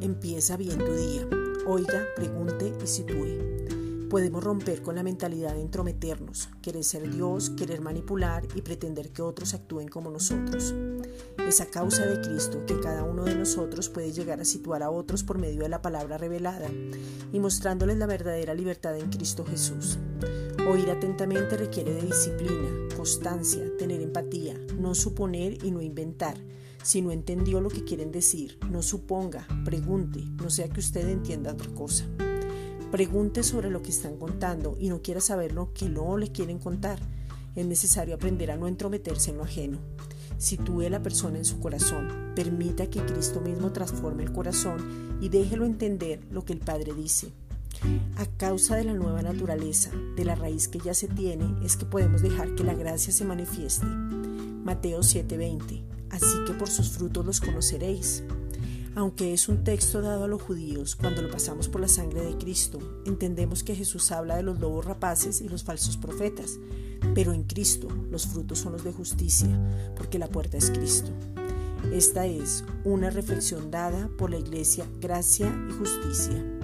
Empieza bien tu día. Oiga, pregunte y sitúe. Podemos romper con la mentalidad de entrometernos, querer ser Dios, querer manipular y pretender que otros actúen como nosotros. Es a causa de Cristo que cada uno de nosotros puede llegar a situar a otros por medio de la palabra revelada y mostrándoles la verdadera libertad en Cristo Jesús. Oír atentamente requiere de disciplina, constancia, tener empatía, no suponer y no inventar si no entendió lo que quieren decir, no suponga, pregunte, no sea que usted entienda otra cosa. Pregunte sobre lo que están contando y no quiera saber lo que no le quieren contar. Es necesario aprender a no entrometerse en lo ajeno. Sitúe a la persona en su corazón, permita que Cristo mismo transforme el corazón y déjelo entender lo que el Padre dice. A causa de la nueva naturaleza, de la raíz que ya se tiene, es que podemos dejar que la gracia se manifieste. Mateo 7:20 así que por sus frutos los conoceréis. Aunque es un texto dado a los judíos, cuando lo pasamos por la sangre de Cristo, entendemos que Jesús habla de los lobos rapaces y los falsos profetas, pero en Cristo los frutos son los de justicia, porque la puerta es Cristo. Esta es una reflexión dada por la Iglesia Gracia y Justicia.